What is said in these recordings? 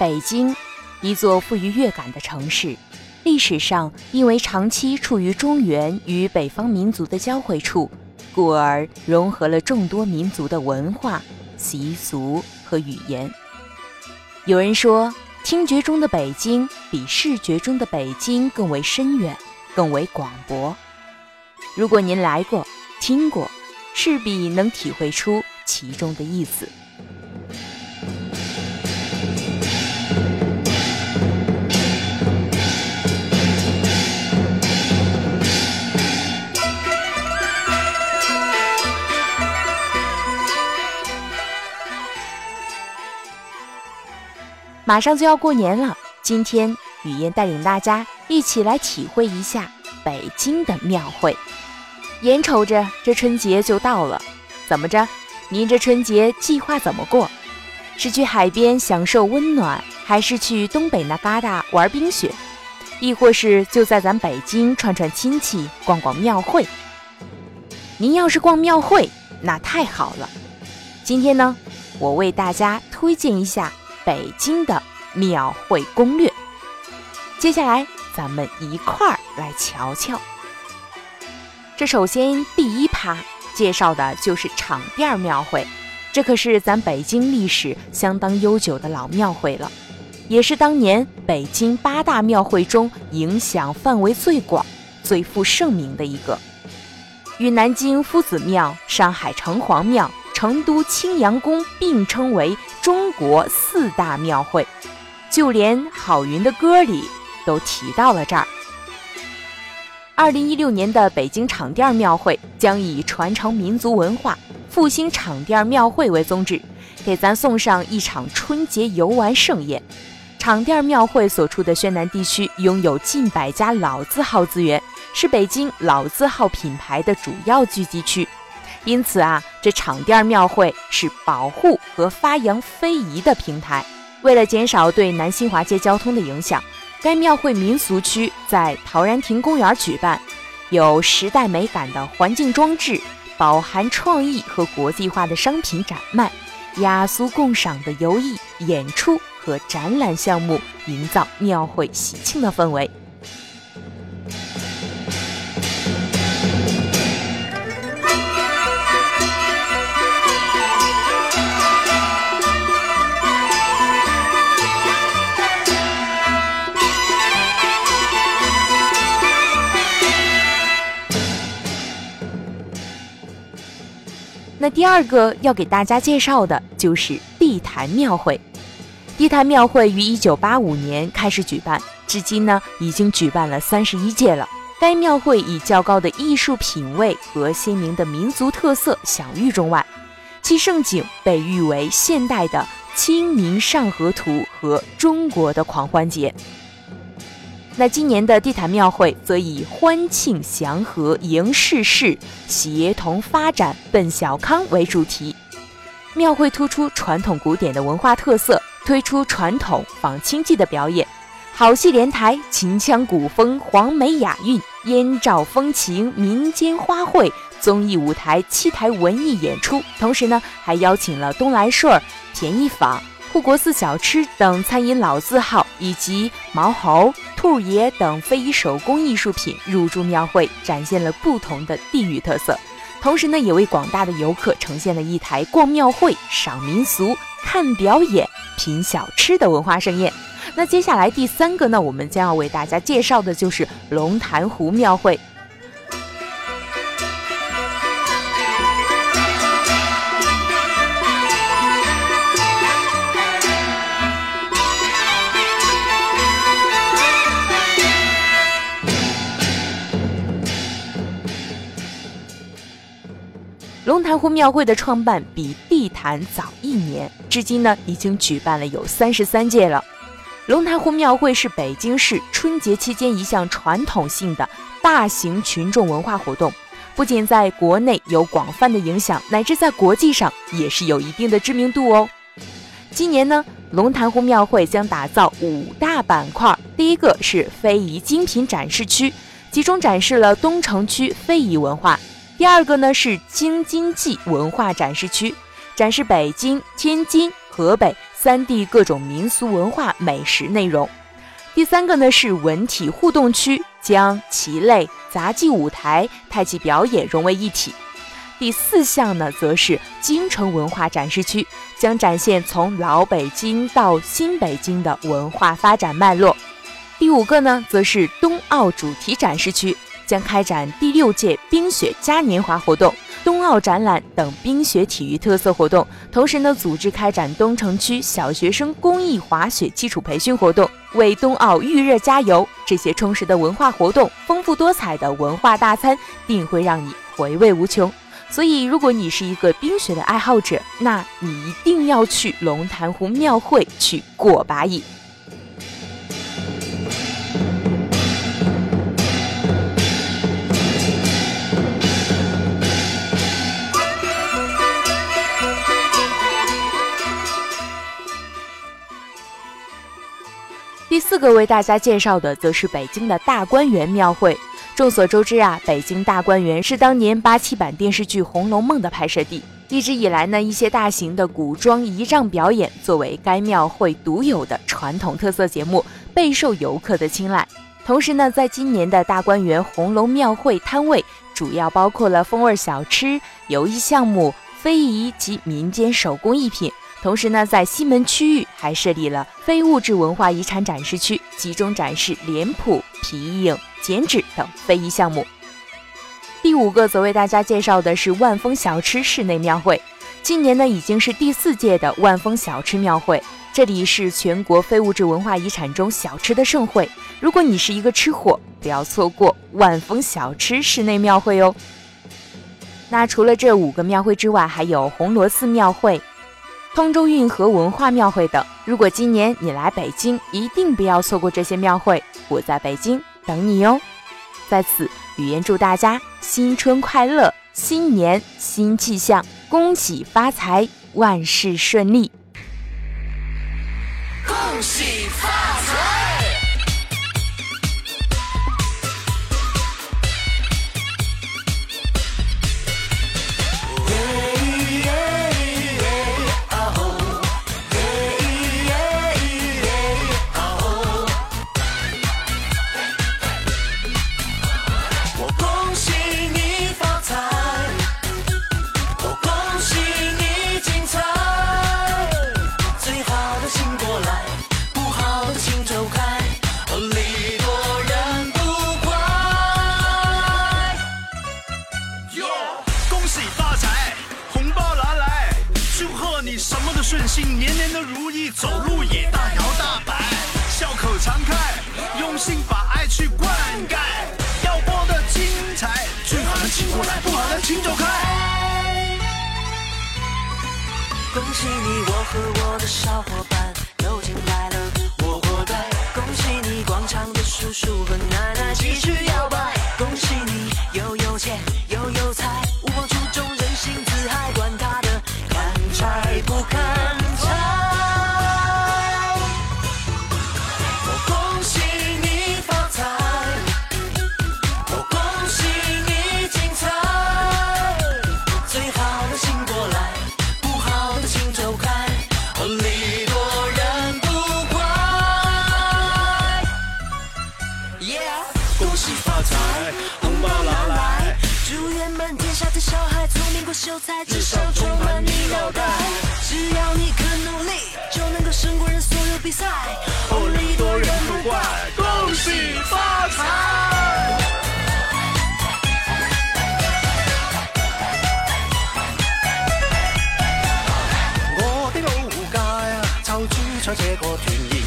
北京，一座富于乐感的城市，历史上因为长期处于中原与北方民族的交汇处，故而融合了众多民族的文化、习俗和语言。有人说，听觉中的北京比视觉中的北京更为深远，更为广博。如果您来过、听过，势必能体会出其中的意思。马上就要过年了，今天雨嫣带领大家一起来体会一下北京的庙会。眼瞅着这春节就到了，怎么着？您这春节计划怎么过？是去海边享受温暖，还是去东北那旮瘩玩冰雪？亦或是就在咱北京串串亲戚、逛逛庙会？您要是逛庙会，那太好了。今天呢，我为大家推荐一下。北京的庙会攻略，接下来咱们一块儿来瞧瞧。这首先第一趴介绍的就是场店庙会，这可是咱北京历史相当悠久的老庙会了，也是当年北京八大庙会中影响范围最广、最负盛名的一个，与南京夫子庙、上海城隍庙。成都青羊宫并称为中国四大庙会，就连郝云的歌里都提到了这儿。二零一六年的北京场店庙会将以传承民族文化、复兴场店庙会为宗旨，给咱送上一场春节游玩盛宴。场店庙会所处的宣南地区拥有近百家老字号资源，是北京老字号品牌的主要聚集区。因此啊，这场店庙会是保护和发扬非遗的平台。为了减少对南新华街交通的影响，该庙会民俗区在陶然亭公园举办，有时代美感的环境装置，饱含创意和国际化的商品展卖，雅俗共赏的游艺、演出和展览项目，营造庙会喜庆的氛围。那第二个要给大家介绍的就是地坛庙会。地坛庙会于一九八五年开始举办，至今呢已经举办了三十一届了。该庙会以较高的艺术品味和鲜明的民族特色享誉中外，其盛景被誉为现代的《清明上河图》和中国的狂欢节。那今年的地坛庙会则以欢庆祥和迎世事、协同发展奔小康为主题。庙会突出传统古典的文化特色，推出传统仿清祭的表演，好戏连台，秦腔古风，黄梅雅韵，燕赵风情，民间花卉，综艺舞台，七台文艺演出。同时呢，还邀请了东来顺、便宜坊。护国寺小吃等餐饮老字号，以及毛猴、兔爷等非遗手工艺术品入驻庙会，展现了不同的地域特色。同时呢，也为广大的游客呈现了一台逛庙会、赏民俗、看表演、品小吃的文化盛宴。那接下来第三个呢，我们将要为大家介绍的就是龙潭湖庙会。龙潭湖庙会的创办比地坛早一年，至今呢已经举办了有三十三届了。龙潭湖庙会是北京市春节期间一项传统性的大型群众文化活动，不仅在国内有广泛的影响，乃至在国际上也是有一定的知名度哦。今年呢，龙潭湖庙会将打造五大板块，第一个是非遗精品展示区，集中展示了东城区非遗文化。第二个呢是京津冀文化展示区，展示北京、天津、河北三地各种民俗文化美食内容。第三个呢是文体互动区，将棋类、杂技舞台、太极表演融为一体。第四项呢则是京城文化展示区，将展现从老北京到新北京的文化发展脉络。第五个呢则是冬奥主题展示区，将开展第六届冰雪嘉年华活动。冬奥展览等冰雪体育特色活动，同时呢，组织开展东城区小学生公益滑雪基础培训活动，为冬奥预热加油。这些充实的文化活动、丰富多彩的文化大餐，定会让你回味无穷。所以，如果你是一个冰雪的爱好者，那你一定要去龙潭湖庙会去过把瘾。第四个为大家介绍的，则是北京的大观园庙会。众所周知啊，北京大观园是当年八七版电视剧《红楼梦》的拍摄地。一直以来呢，一些大型的古装仪仗表演作为该庙会独有的传统特色节目，备受游客的青睐。同时呢，在今年的大观园红楼庙会摊位，主要包括了风味小吃、游艺项目、非遗及民间手工艺品。同时呢，在西门区域还设立了非物质文化遗产展示区，集中展示脸谱、皮影、剪纸等非遗项目。第五个则为大家介绍的是万丰小吃室内庙会，今年呢已经是第四届的万丰小吃庙会，这里是全国非物质文化遗产中小吃的盛会。如果你是一个吃货，不要错过万丰小吃室内庙会哦。那除了这五个庙会之外，还有红螺寺庙会。通州运河文化庙会等，如果今年你来北京，一定不要错过这些庙会。我在北京等你哟。在此，语言祝大家新春快乐，新年新气象，恭喜发财，万事顺利。恭喜发财！顺心，年年都如意，走路也大摇大摆，笑口常开，用心把爱去灌溉。要播的精彩，最好的请过来，不好的请走开。恭喜你，我和我的小伙伴都进来了，我活该。恭喜你，广场的叔叔和奶奶继续摇摆。恭喜你，又有钱秀才智商充满你脑袋，只要你肯努力，就能够胜过人所有比赛。哦，礼多人不怪，恭喜发财！我的老街啊，就住在这个团儿，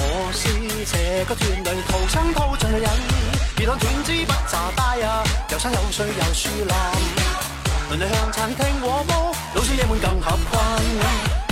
我是这个团里土生土长的人。如当团子不咋大啊，有山有水有树林。邻里向餐厅和睦，老少爷们更合群。